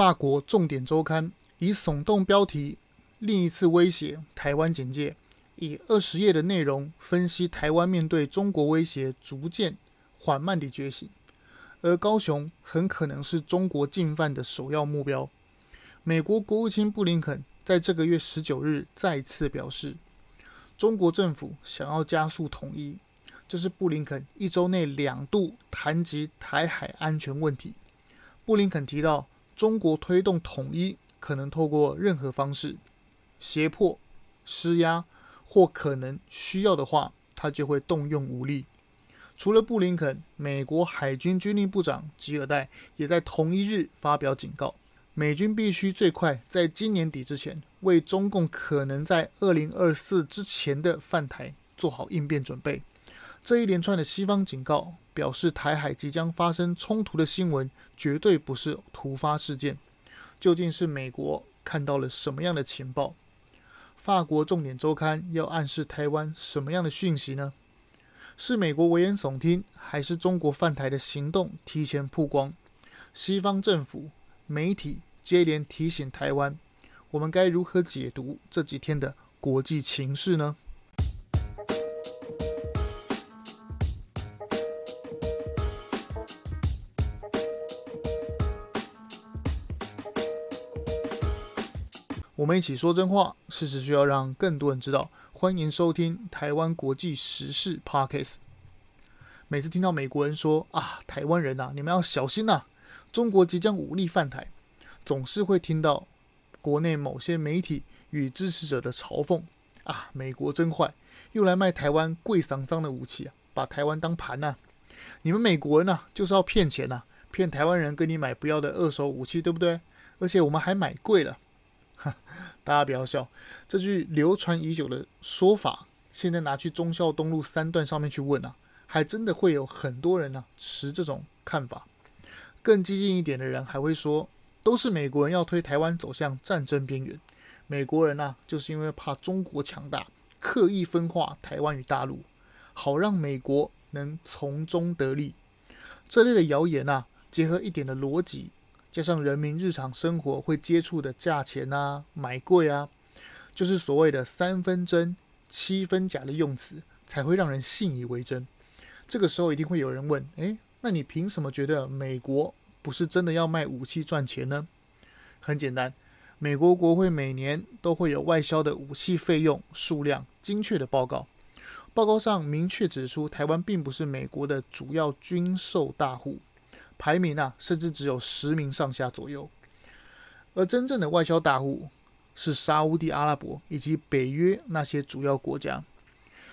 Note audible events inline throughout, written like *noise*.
法国重点周刊以耸动标题“另一次威胁，台湾警戒”，以二十页的内容分析台湾面对中国威胁逐渐缓慢地觉醒，而高雄很可能是中国进犯的首要目标。美国国务卿布林肯在这个月十九日再次表示，中国政府想要加速统一。这是布林肯一周内两度谈及台海安全问题。布林肯提到，中国推动统一可能透过任何方式，胁迫、施压，或可能需要的话，他就会动用武力。除了布林肯，美国海军军令部长吉尔戴也在同一日发表警告，美军必须最快在今年底之前，为中共可能在二零二四之前的犯台做好应变准备。这一连串的西方警告，表示台海即将发生冲突的新闻绝对不是突发事件。究竟是美国看到了什么样的情报？法国重点周刊要暗示台湾什么样的讯息呢？是美国危言耸听，还是中国犯台的行动提前曝光？西方政府、媒体接连提醒台湾，我们该如何解读这几天的国际情势呢？我们一起说真话，事实需要让更多人知道。欢迎收听台湾国际时事 Podcast。每次听到美国人说啊，台湾人呐，你们要小心呐，中国即将武力犯台，总是会听到国内某些媒体与支持者的嘲讽啊，美国真坏，又来卖台湾贵桑桑的武器啊，把台湾当盘呐。你们美国人呐，就是要骗钱呐，骗台湾人跟你买不要的二手武器，对不对？而且我们还买贵了。*laughs* 大家不要笑，这句流传已久的说法，现在拿去忠孝东路三段上面去问啊，还真的会有很多人呢、持这种看法。更激进一点的人还会说，都是美国人要推台湾走向战争边缘，美国人呢、啊、就是因为怕中国强大，刻意分化台湾与大陆，好让美国能从中得利。这类的谣言啊，结合一点的逻辑。加上人民日常生活会接触的价钱啊，买贵啊，就是所谓的三分真七分假的用词，才会让人信以为真。这个时候一定会有人问：诶，那你凭什么觉得美国不是真的要卖武器赚钱呢？很简单，美国国会每年都会有外销的武器费用数量精确的报告，报告上明确指出，台湾并不是美国的主要军售大户。排名啊，甚至只有十名上下左右。而真正的外销大户是沙乌地阿拉伯以及北约那些主要国家。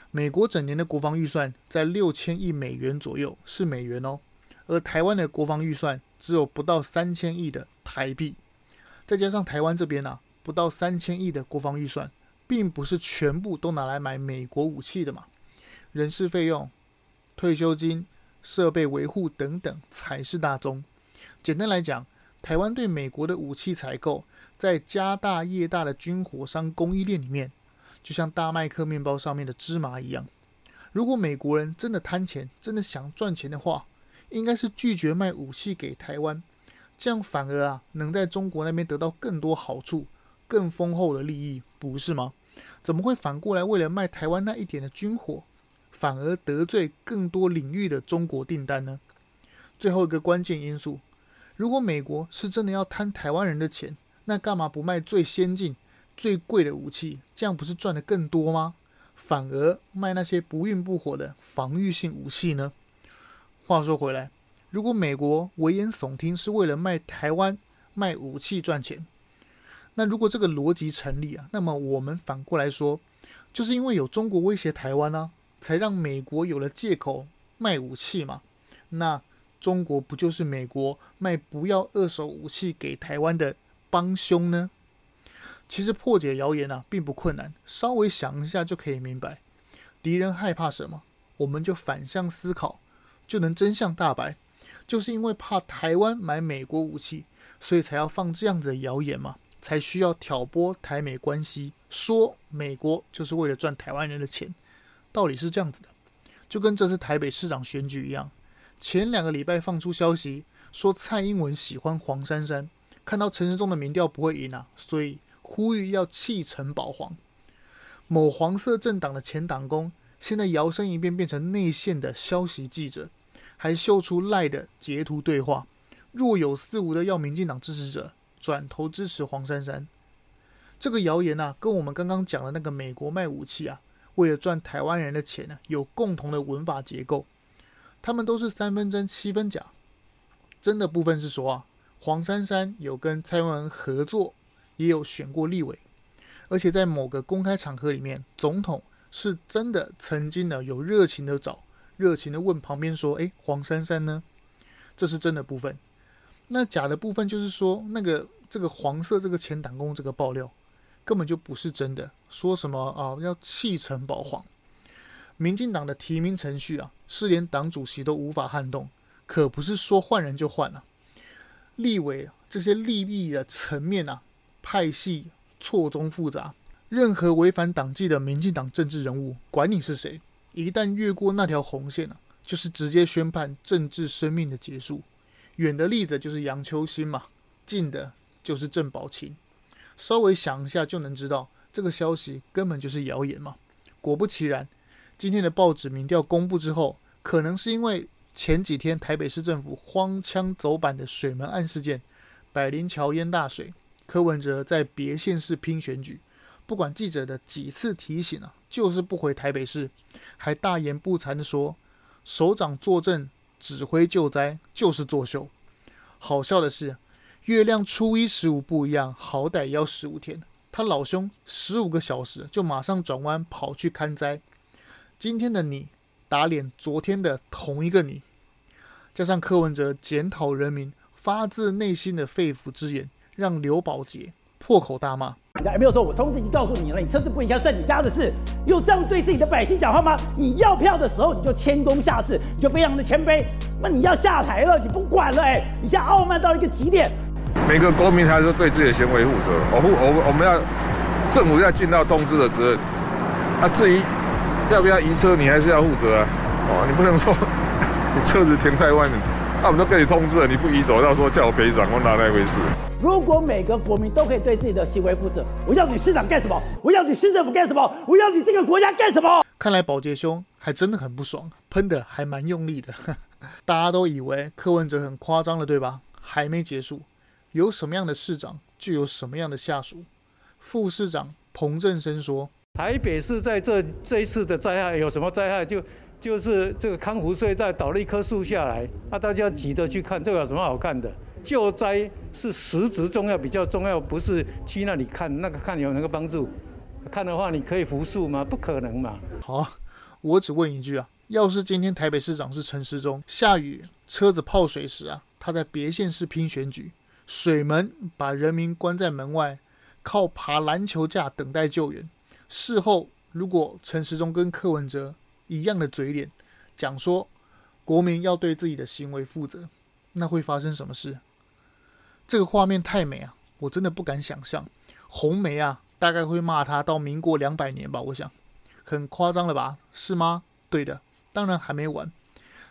美国整年的国防预算在六千亿美元左右，是美元哦。而台湾的国防预算只有不到三千亿的台币，再加上台湾这边啊，不到三千亿的国防预算，并不是全部都拿来买美国武器的嘛。人事费用、退休金。设备维护等等才是大宗。简单来讲，台湾对美国的武器采购，在家大业大的军火商供应链里面，就像大麦克面包上面的芝麻一样。如果美国人真的贪钱，真的想赚钱的话，应该是拒绝卖武器给台湾，这样反而啊，能在中国那边得到更多好处、更丰厚的利益，不是吗？怎么会反过来为了卖台湾那一点的军火？反而得罪更多领域的中国订单呢？最后一个关键因素，如果美国是真的要贪台湾人的钱，那干嘛不卖最先进、最贵的武器？这样不是赚得更多吗？反而卖那些不运不火的防御性武器呢？话说回来，如果美国危言耸听是为了卖台湾、卖武器赚钱，那如果这个逻辑成立啊，那么我们反过来说，就是因为有中国威胁台湾呢、才让美国有了借口卖武器嘛？那中国不就是美国卖不要二手武器给台湾的帮凶呢？其实破解谣言啊，并不困难，稍微想一下就可以明白。敌人害怕什么，我们就反向思考，就能真相大白。就是因为怕台湾买美国武器，所以才要放这样子的谣言嘛，才需要挑拨台美关系，说美国就是为了赚台湾人的钱。道理是这样子的，就跟这次台北市长选举一样，前两个礼拜放出消息说蔡英文喜欢黄珊珊，看到陈时中的民调不会赢啊，所以呼吁要弃陈保黄。某黄色政党的前党工，现在摇身一变变成内线的消息记者，还秀出赖的截图对话，若有似无的要民进党支持者转头支持黄珊珊。这个谣言啊，跟我们刚刚讲的那个美国卖武器啊，为了赚台湾人的钱呢、有共同的文法结构。他们都是三分真七分假。真的部分是说啊，黄珊珊有跟蔡英文合作，也有选过立委。而且在某个公开场合里面，总统是真的曾经呢有热情的找、热情的问旁边说：“哎，黄珊珊呢？”这是真的部分。那假的部分就是说，那个这个黄色这个前党工这个爆料根本就不是真的。说什么啊要弃陈保黄？民进党的提名程序啊，是连党主席都无法撼动，可不是说换人就换了啊。立委这些利益的层面啊，派系。错综复杂，任何违反党纪的民进党政治人物，管你是谁，一旦越过那条红线啊，就是直接宣判政治生命的结束。远的例子就是杨秋兴嘛，近的就是郑宝清。稍微想一下就能知道，这个消息根本就是谣言嘛。果不其然，今天的报纸民调公布之后，可能是因为前几天台北市政府荒腔走板的水门案事件，百灵桥淹大水。柯文哲在别县市拼选举，不管记者的几次提醒啊，就是不回台北市，还大言不惭地说，首长坐镇指挥救灾就是作秀。好笑的是，月亮初一十五不一样，好歹要十五天，他老兄十五个小时就马上转弯跑去看灾。今天的你打脸昨天的同一个你，加上柯文哲检讨人民发自内心的肺腑之言。让刘宝杰破口大骂：“没有说，我通知已经告诉你了，你车子不应该算你家的事。有这样对自己的百姓讲话吗？你要票的时候你就谦恭下士，你就非常的谦卑。那你要下台了，你不管了，哎，你现在傲慢到一个极点。每个公民还是对自己的行为负责。我负我我们要政府要尽到通知的责任。啊，至于要不要移车，你还是要负责啊。哦，你不能说 *laughs* 你车子停在外面，那我们都跟你通知了，你不移走，到时候叫我赔偿，我哪来回事？”如果每个国民都可以对自己的行为负责，我要你市长干什么？我要你市政府干什么？我要你这个国家干什么？看来保洁兄还真的很不爽，喷的还蛮用力的。*laughs* 大家都以为柯文哲很夸张了，对吧？还没结束，有什么样的市长就有什么样的下属。副市长彭正生说：“台北市在这这一次的灾害有什么灾害？就就是这个康福隧道倒了一棵树下来，啊，大家急着去看，这个有什么好看的？”救灾是实质重要，比较重要，不是去那里看那个看有那个帮助。看的话，你可以扶树吗？不可能嘛。好，我只问一句啊，要是今天台北市长是陈时中，下雨车子泡水时啊，他在别县市拼选举，水门把人民关在门外，靠爬篮球架等待救援。事后如果陈时中跟柯文哲一样的嘴脸，讲说国民要对自己的行为负责，那会发生什么事？这个画面太美啊，我真的不敢想象。红梅啊，大概会骂他到民国两百年吧，我想，很夸张了吧？是吗？对的，当然还没完。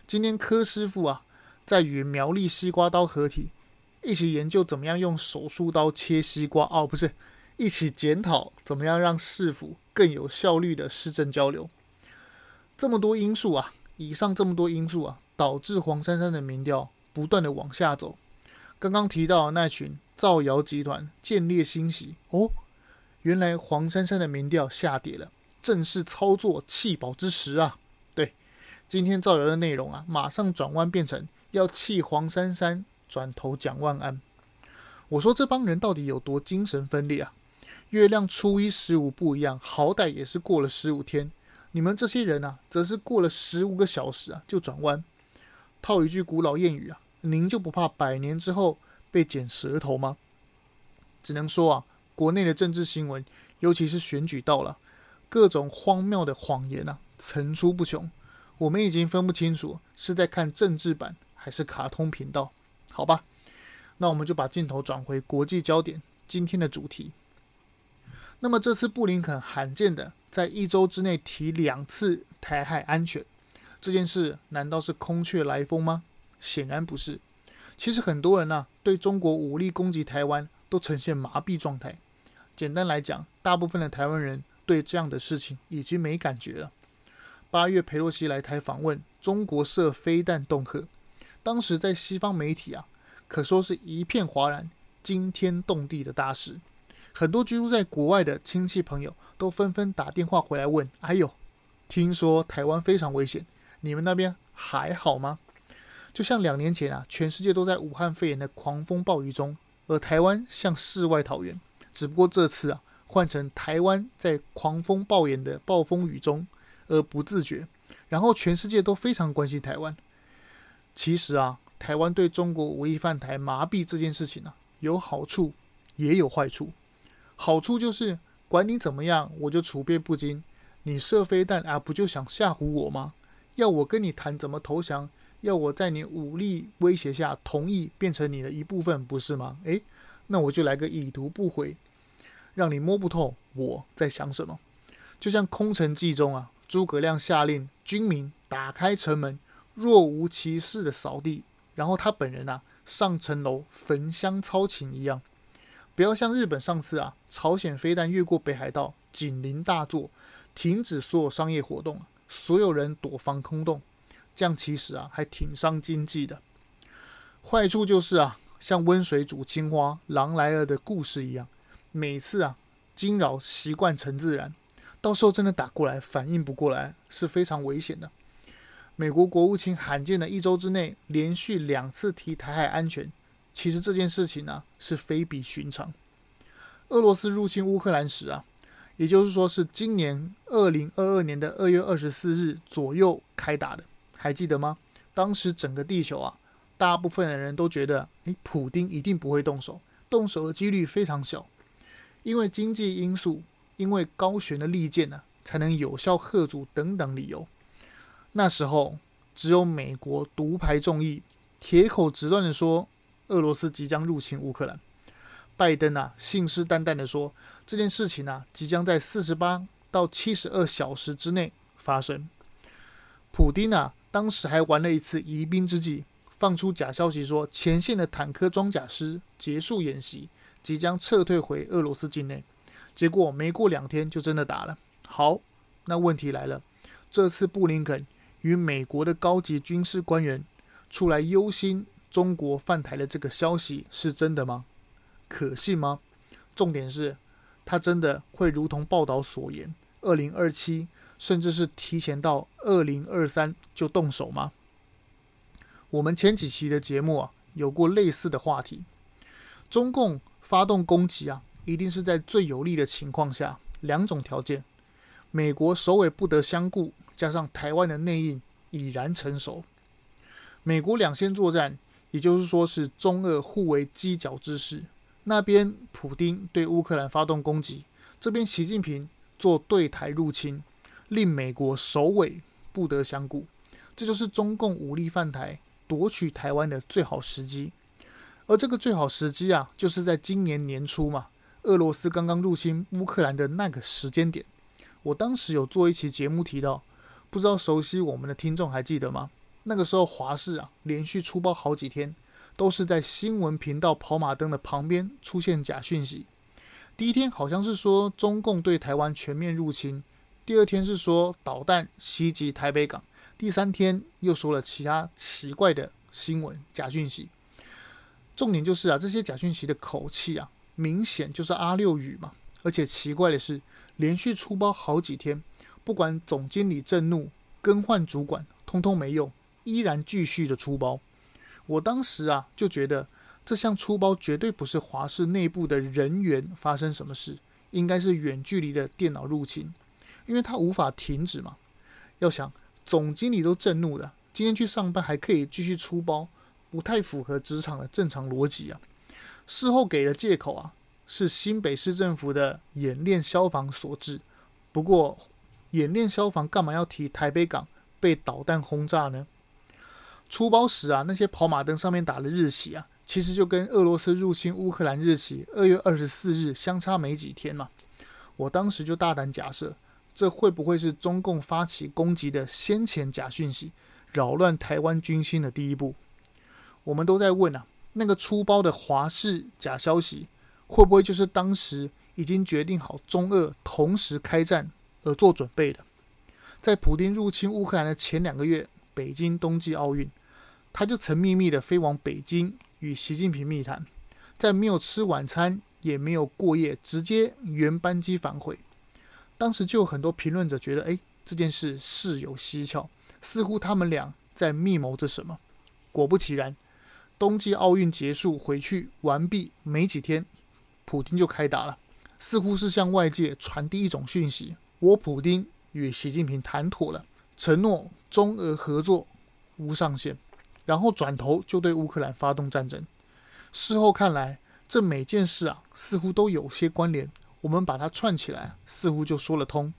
今天柯师傅啊，在与苗栗西瓜刀合体，一起研究怎么样用手术刀切西瓜。哦，不是，一起检讨怎么样让市府更有效率的市政交流。这么多因素啊，以上这么多因素啊，导致黄珊珊的民调不断的往下走。刚刚提到的那群造谣集团见猎心喜哦，原来黄珊珊的民调下跌了，正是操作弃保之时啊！对，今天造谣的内容啊，马上转弯变成要弃黄珊珊，转头蒋万安。我说这帮人到底有多精神分裂啊？月亮初一十五不一样，好歹也是过了十五天，你们这些人啊，则是过了十五个小时啊就转弯。套一句古老谚语啊。您就不怕百年之后被剪舌头吗？只能说啊，国内的政治新闻，尤其是选举到了，各种荒谬的谎言啊，层出不穷。我们已经分不清楚是在看政治版还是卡通频道，好吧？那我们就把镜头转回国际焦点，今天的主题。那么这次布林肯罕见的在一周之内提两次台海安全，这件事难道是空穴来风吗？显然不是，其实很多人呢、对中国武力攻击台湾都呈现麻痹状态。简单来讲，大部分的台湾人对这样的事情已经没感觉了。八月佩洛西来台访问，中国射飞弹恫吓，当时在西方媒体啊，可说是一片哗然、惊天动地的大事。很多居住在国外的亲戚朋友都纷纷打电话回来问：“哎呦，听说台湾非常危险，你们那边还好吗？”就像两年前啊，全世界都在武汉肺炎的狂风暴雨中，而台湾像世外桃源。只不过这次啊，换成台湾在狂风暴雨的暴风雨中而不自觉，然后全世界都非常关心台湾。其实啊，台湾对中国武力犯台麻痹这件事情啊，有好处也有坏处。好处就是，管你怎么样，我就处变不惊。你射飞弹啊，不就想吓唬我吗？要我跟你谈怎么投降？要我在你武力威胁下同意变成你的一部分，不是吗？诶，那我就来个已读不回，让你摸不透我在想什么。就像《空城计》中啊，诸葛亮下令军民打开城门，若无其事的扫地，然后他本人啊上城楼焚香操琴一样。不要像日本上次啊，朝鲜飞弹越过北海道，警铃大作，停止所有商业活动，所有人躲防空洞，这样其实啊还挺伤经济的。坏处就是啊，像温水煮青蛙，狼来了的故事一样，每次啊惊扰习惯成自然，到时候真的打过来，反应不过来是非常危险的。美国国务卿罕见的一周之内连续两次提台海安全。其实这件事情呢、是非比寻常。俄罗斯入侵乌克兰时啊，也就是说是今年二零二二年的二月二十四日左右开打的，还记得吗？当时整个地球啊，大部分的人都觉得，诶，普丁一定不会动手，动手的几率非常小，因为经济因素，因为高悬的利剑呢、才能有效吓阻等等理由。那时候只有美国独排众议，铁口直断的说。俄罗斯即将入侵乌克兰，拜登啊信誓旦旦地说，这件事情啊即将在四十八到七十二小时之内发生。普丁啊当时还玩了一次疑兵之计，放出假消息说前线的坦克装甲师结束演习，即将撤退回俄罗斯境内。结果没过两天就真的打了。好，那问题来了，这次布林肯与美国的高级军事官员出来忧心。中国犯台的这个消息是真的吗？可信吗？重点是，他真的会如同报道所言，二零二七甚至是提前到二零二三就动手吗？我们前几期的节目啊，有过类似的话题。中共发动攻击啊，一定是在最有利的情况下，两种条件：美国首尾不得相顾，加上台湾的内应已然成熟。美国两线作战。也就是说，是中俄互为犄角之势。那边普丁对乌克兰发动攻击，这边习近平做对台入侵，令美国首尾不得相顾。这就是中共武力犯台、夺取台湾的最好时机。而这个最好时机啊，就是在今年年初嘛，俄罗斯刚刚入侵乌克兰的那个时间点。我当时有做一期节目提到，不知道熟悉我们的听众还记得吗？那个时候，华视啊连续出包好几天，都是在新闻频道跑马灯的旁边出现假讯息。第一天好像是说中共对台湾全面入侵，第二天是说导弹袭击台北港，第三天又说了其他奇怪的新闻假讯息。重点就是啊，这些假讯息的口气啊，明显就是阿六语嘛。而且奇怪的是，连续出包好几天，不管总经理震怒，更换主管，通通没用。依然继续的出包，我当时啊就觉得这项出包绝对不是华视内部的人员发生什么事，应该是远距离的电脑入侵，因为他无法停止嘛。要想总经理都震怒了，今天去上班还可以继续出包，不太符合职场的正常逻辑啊。事后给的借口啊是新北市政府的演练消防所致，不过演练消防干嘛要提台北港被导弹轰炸呢？出包时啊，那些跑马灯上面打的日期啊，其实就跟俄罗斯入侵乌克兰日期二月二十四日相差没几天嘛。我当时就大胆假设，这会不会是中共发起攻击的先前假讯息，扰乱台湾军心的第一步？我们都在问啊，那个出包的华式假消息，会不会就是当时已经决定好中俄同时开战而做准备的？在普丁入侵乌克兰的前两个月，北京冬季奥运，他就曾秘密的飞往北京与习近平密谈，在没有吃晚餐也没有过夜，直接原班机返回。当时就有很多评论者觉得，哎，这件事事有蹊跷，似乎他们俩在密谋着什么。果不其然，冬季奥运结束回去完毕没几天，普丁就开打了，似乎是向外界传递一种讯息：我普丁。与习近平谈妥了，承诺中俄合作无上限，然后转头就对乌克兰发动战争。事后看来，这每件事啊，似乎都有些关联。我们把它串起来，似乎就说了通。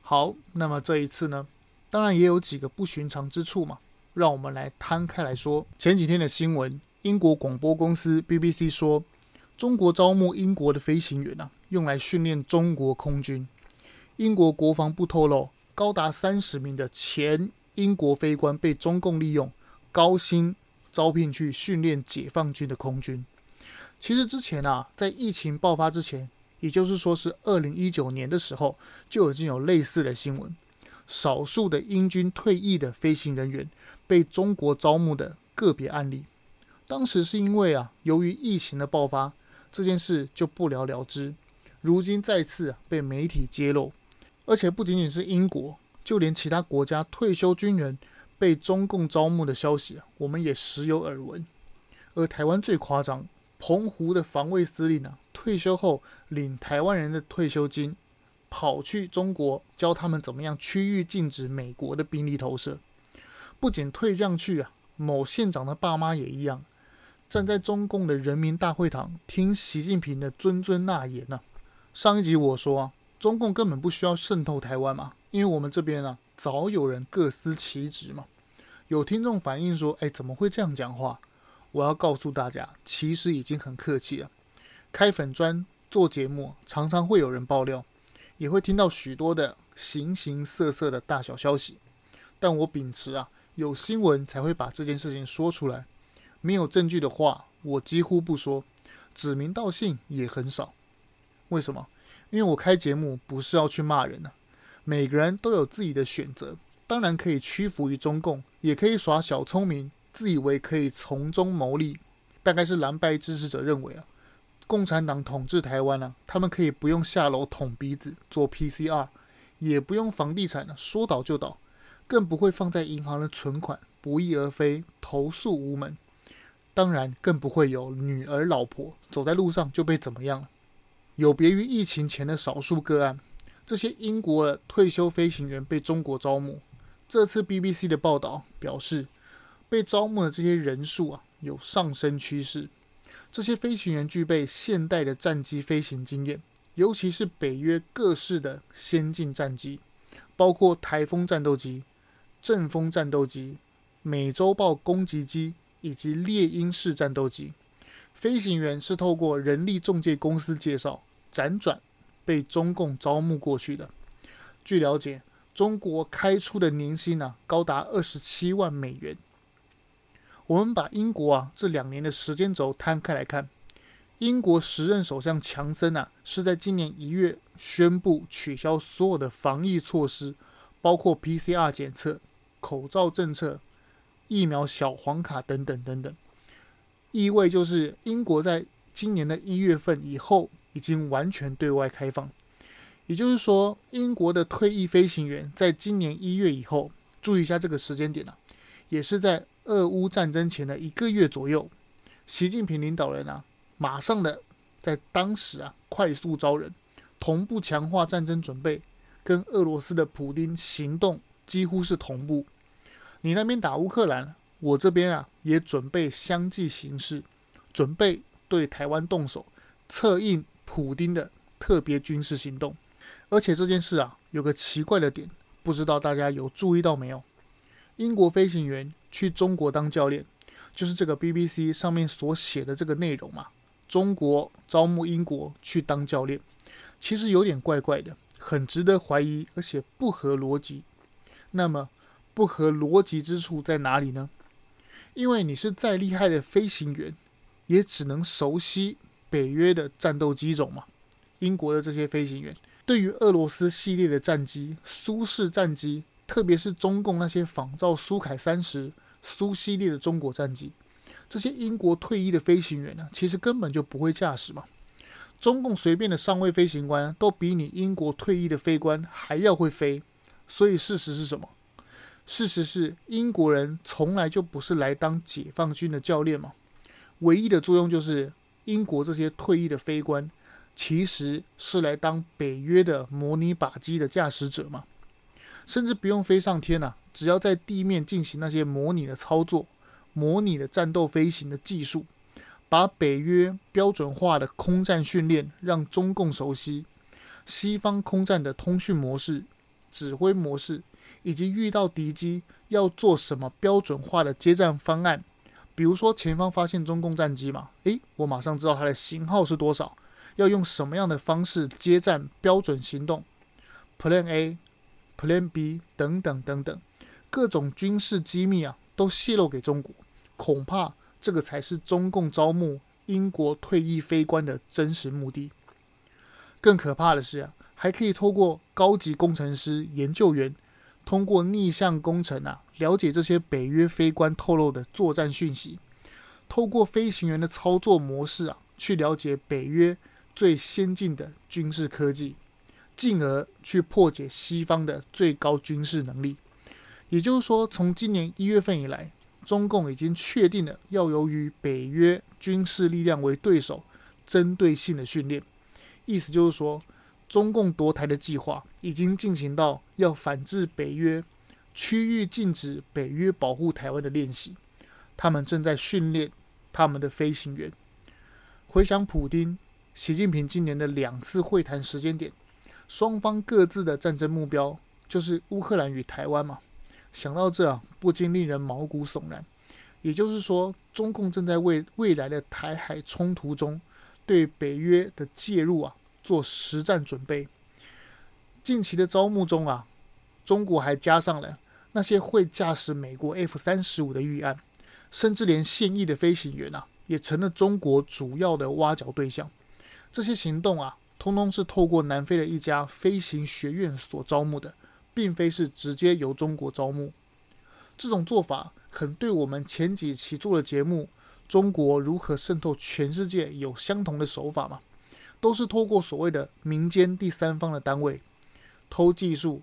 好，那么这一次呢，当然也有几个不寻常之处嘛。让我们来摊开来说。前几天的新闻，英国广播公司 BBC 说，中国招募英国的飞行员啊，用来训练中国空军。英国国防部透露，高达三十名的前英国飞官被中共利用，高薪招聘去训练解放军的空军。其实之前啊，在疫情爆发之前，也就是说是二零一九年的时候，就已经有类似的新闻，少数的英军退役的飞行人员被中国招募的个别案例。当时是因为啊，由于疫情的爆发，这件事就不了了之。如今再次被媒体揭露。而且不仅仅是英国，就连其他国家退休军人被中共招募的消息，我们也时有耳闻。而台湾最夸张，澎湖的防卫司令呢，退休后领台湾人的退休金，跑去中国教他们怎么样区域禁止美国的兵力投射。不仅退将去啊，某县长的爸妈也一样，站在中共的人民大会堂听习近平的谆谆纳言呢。上一集我说啊。中共根本不需要渗透台湾嘛，因为我们这边啊，早有人各司其职嘛。有听众反映说：“哎，怎么会这样讲话？”我要告诉大家，其实已经很客气了。开粉专做节目，常常会有人爆料，也会听到许多的形形色色的大小消息。但我秉持啊，有新闻才会把这件事情说出来，没有证据的话，我几乎不说，指名道姓也很少。为什么？因为我开节目不是要去骂人、啊，每个人都有自己的选择，当然可以屈服于中共，也可以耍小聪明，自以为可以从中牟利。大概是蓝白支持者认为啊，共产党统治台湾啊，他们可以不用下楼捅鼻子做 PCR，也不用房地产呢、啊、说倒就倒，更不会放在银行的存款不翼而飞，投诉无门。当然更不会有女儿老婆走在路上就被怎么样了。有别于疫情前的少数个案，这些英国的退休飞行员被中国招募。这次 BBC 的报道表示，被招募的这些人数啊有上升趋势。这些飞行员具备现代的战机飞行经验，尤其是北约各式的先进战机，包括台风战斗机、阵风战斗机、美洲豹攻击机以及猎鹰式战斗机。飞行员是透过人力中介公司介绍。辗转被中共招募过去的。据了解，中国开出的年薪呢、高达二十七万美元。我们把英国啊这两年的时间轴摊开来看，英国时任首相强森啊是在今年一月宣布取消所有的防疫措施，包括 PCR 检测、口罩政策、疫苗小黄卡等等等等，意味就是英国在今年的一月份以后。已经完全对外开放，也就是说，英国的退役飞行员在今年一月以后，注意一下这个时间点啊，也是在俄乌战争前的一个月左右，习近平领导人啊，马上的在当时啊，快速招人，同步强化战争准备，跟俄罗斯的普丁行动几乎是同步。你那边打乌克兰，我这边啊也准备相继行事，准备对台湾动手，策应。普丁的特别军事行动，而且这件事啊，有个奇怪的点，不知道大家有注意到没有？英国飞行员去中国当教练，就是这个 BBC 上面所写的这个内容嘛。中国招募英国去当教练，其实有点怪怪的，很值得怀疑，而且不合逻辑。那么不合逻辑之处在哪里呢？因为你是再厉害的飞行员，也只能熟悉北约的战斗机种嘛。英国的这些飞行员对于俄罗斯系列的战机、苏式战机，特别是中共那些仿造苏凯三十、苏系列的中国战机，这些英国退役的飞行员呢，其实根本就不会驾驶嘛。中共随便的上尉飞行官都比你英国退役的飞官还要会飞，所以事实是什么？事实是，英国人从来就不是来当解放军的教练嘛，唯一的作用就是英国这些退役的飞官，其实是来当北约的模拟靶机的驾驶者嘛，甚至不用飞上天呐，只要在地面进行那些模拟的操作、模拟的战斗飞行的技术，把北约标准化的空战训练让中共熟悉，西方空战的通讯模式、指挥模式。以及遇到敌机要做什么标准化的接战方案，比如说前方发现中共战机嘛，诶，我马上知道它的型号是多少，要用什么样的方式接战标准行动，Plan A、Plan B 等等等等，各种军事机密啊都泄露给中国，恐怕这个才是中共招募英国退役飞官的真实目的。更可怕的是啊，还可以透过高级工程师、研究员。通过逆向工程啊，了解这些北约飞官透露的作战讯息；透过飞行员的操作模式啊，去了解北约最先进的军事科技，进而去破解西方的最高军事能力。也就是说，从今年一月份以来，中共已经确定了要由于北约军事力量为对手，针对性的训练。意思就是说。中共夺台的计划已经进行到要反制北约、区域禁止北约保护台湾的练习，他们正在训练他们的飞行员。回想普丁、习近平今年的两次会谈时间点，双方各自的战争目标就是乌克兰与台湾嘛。想到这啊，不禁令人毛骨悚然。也就是说，中共正在为未来的台海冲突中对北约的介入啊。做实战准备。近期的招募中啊，中国还加上了那些会驾驶美国 F 三十五的预案，甚至连现役的飞行员啊，也成了中国主要的挖角对象。这些行动啊，通通是透过南非的一家飞行学院所招募的，并非是直接由中国招募。这种做法很对我们前几期做的节目《中国如何渗透全世界》有相同的手法吗？都是透过所谓的民间第三方的单位偷技术，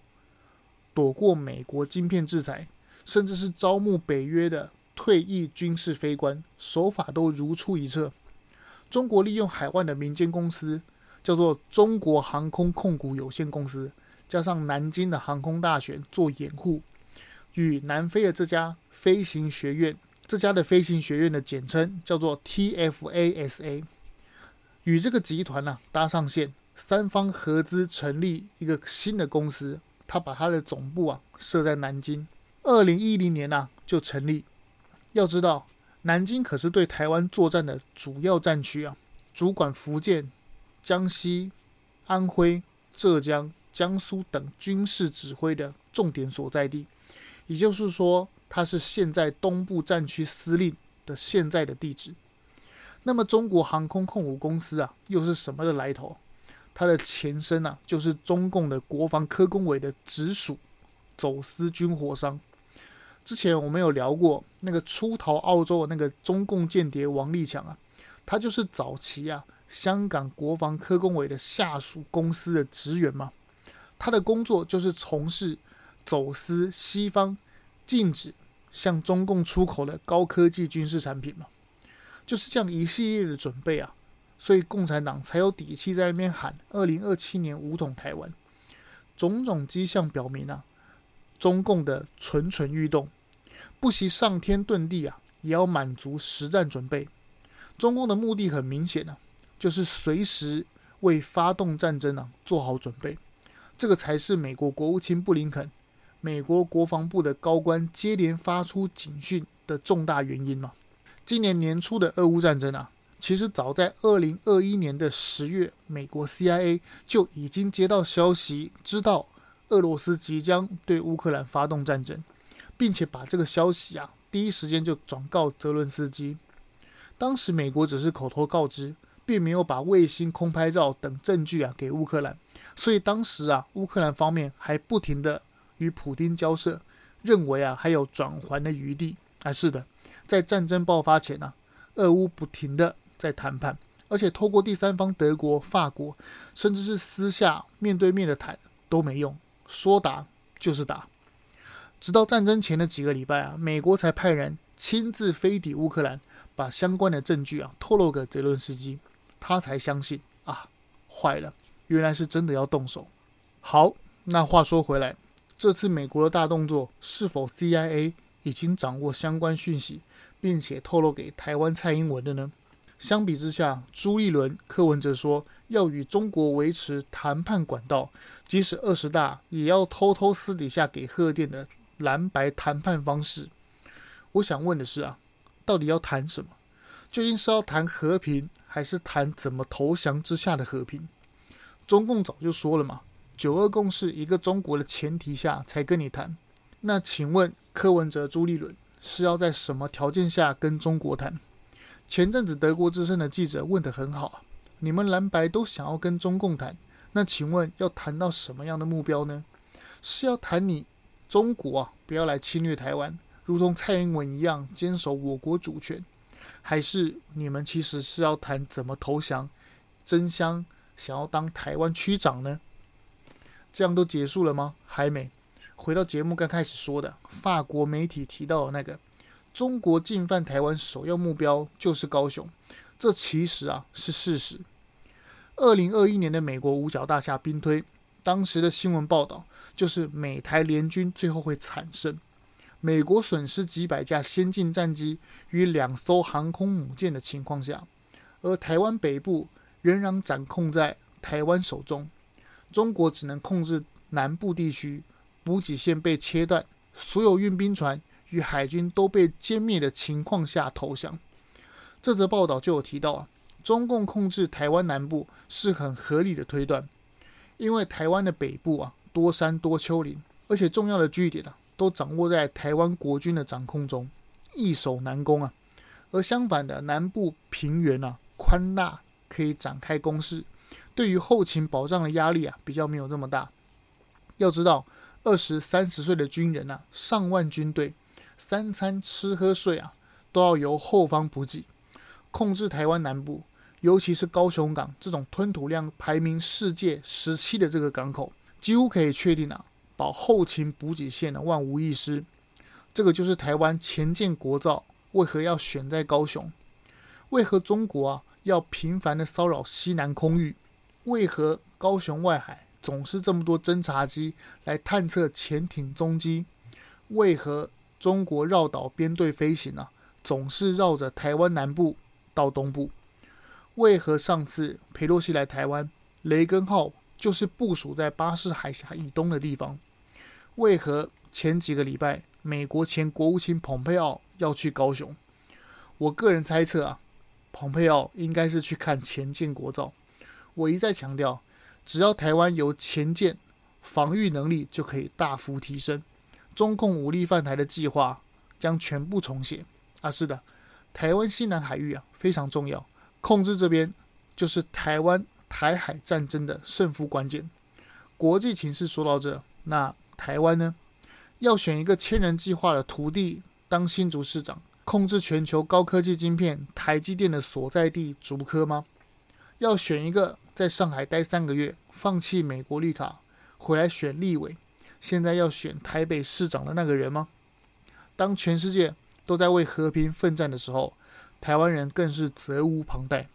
躲过美国晶片制裁，甚至是招募北约的退役军事飞官，手法都如出一辙。中国利用海外的民间公司，叫做中国航空控股有限公司，加上南京的航空大学做掩护，与南非的这家飞行学院，这家的飞行学院的简称叫做 TFASA。与这个集团呢、搭上线，三方合资成立一个新的公司，他把他的总部啊设在南京，二零一零年呢、就成立。要知道，南京可是对台湾作战的主要战区啊，主管福建、江西、安徽、浙江、江苏等军事指挥的重点所在地。也就是说，它是现在东部战区司令的现在的地址。那么，中国航空控股公司啊，又是什么的来头？它的前身啊，就是中共的国防科工委的直属走私军火商。之前我们有聊过那个出逃澳洲的那个中共间谍王立强啊，他就是早期啊香港国防科工委的下属公司的职员嘛。他的工作就是从事走私西方禁止向中共出口的高科技军事产品嘛。就是这样一系列的准备啊，所以共产党才有底气在那边喊“二零二七年武统台湾”。种种迹象表明啊，中共的蠢蠢欲动，不惜上天遁地啊，也要满足实战准备。中共的目的很明显啊，就是随时为发动战争啊做好准备。这个才是美国国务卿布林肯、美国国防部的高官接连发出警讯的重大原因嘛。今年年初的俄乌战争啊，其实早在二零二一年的十月，美国 CIA 就已经接到消息，知道俄罗斯即将对乌克兰发动战争，并且把这个消息啊第一时间就转告泽伦斯基。当时美国只是口头告知，并没有把卫星空拍照等证据啊给乌克兰，所以当时啊乌克兰方面还不停地与普丁交涉，认为啊还有转圜的余地。啊，是的，在战争爆发前呢、俄乌不停的在谈判，而且透过第三方德国、法国，甚至是私下面对面的谈都没用，说打就是打。直到战争前的几个礼拜啊，美国才派人亲自飞抵乌克兰，把相关的证据啊透露给泽伦斯基，他才相信啊，坏了，原来是真的要动手。好，那话说回来，这次美国的大动作是否 CIA 已经掌握相关讯息，并且透露给台湾蔡英文的呢？相比之下，朱立伦、柯文哲说要与中国维持谈判管道，即使二十大也要偷偷私底下给贺电的。蓝白谈判方式，我想问的是啊，到底要谈什么？究竟是要谈和平，还是谈怎么投降之下的和平？中共早就说了嘛，九二共识一个中国的前提下才跟你谈。那请问柯文哲、朱立伦是要在什么条件下跟中国谈？前阵子德国之声的记者问得很好，你们蓝白都想要跟中共谈，那请问要谈到什么样的目标呢？是要谈你？中国啊，不要来侵略台湾，如同蔡英文一样坚守我国主权，还是你们其实是要谈怎么投降，争相想要当台湾区长呢？这样都结束了吗？还没。回到节目刚开始说的，法国媒体提到的那个中国进犯台湾首要目标就是高雄，这其实啊是事实。二零二一年的美国五角大厦兵推。当时的新闻报道就是美台联军最后会惨胜，美国损失几百架先进战机与两艘航空母舰的情况下，而台湾北部仍然掌控在台湾手中，中国只能控制南部地区，补给线被切断，所有运兵船与海军都被歼灭的情况下投降。这则报道就有提到啊，中共控制台湾南部是很合理的推断。因为台湾的北部啊多山多丘陵，而且重要的据点啊都掌握在台湾国军的掌控中，易守难攻啊。而相反的南部平原啊宽大，可以展开攻势，对于后勤保障的压力啊比较没有这么大。要知道，二十三十岁的军人啊，上万军队，三餐吃喝睡啊都要由后方补给，控制台湾南部。尤其是高雄港这种吞吐量排名世界十七的这个港口，几乎可以确定啊，保后勤补给线的万无一失。这个就是台湾前建国造为何要选在高雄？为何中国啊要频繁的骚扰西南空域？为何高雄外海总是这么多侦察机来探测潜艇踪迹？为何中国绕岛编队飞行啊，总是绕着台湾南部到东部？为何上次裴洛西来台湾，雷根号就是部署在巴士海峡以东的地方？为何前几个礼拜美国前国务卿蓬佩奥要去高雄？我个人猜测啊，蓬佩奥应该是去看潜舰国造。我一再强调，只要台湾有前舰，防御能力就可以大幅提升，中共武力犯台的计划将全部重写。啊，是的，台湾西南海域啊非常重要。控制这边就是台湾台海战争的胜负关键。国际情势说到这，那台湾呢？要选一个千人计划的徒弟当新竹市长，控制全球高科技晶片台积电的所在地竹科吗？要选一个在上海待三个月，放弃美国绿卡回来选立委，现在要选台北市长的那个人吗？当全世界都在为和平奋战的时候，台湾人更是责无旁贷，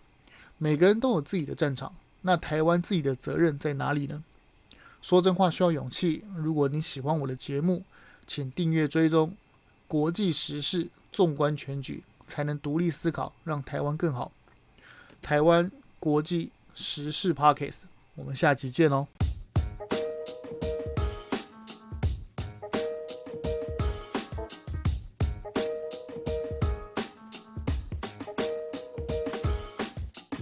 每个人都有自己的战场，那台湾自己的责任在哪里呢？说真话需要勇气。如果你喜欢我的节目，请订阅追踪国际时事，纵观全局，才能独立思考，让台湾更好。台湾国际时事 pocket，我们下集见哦。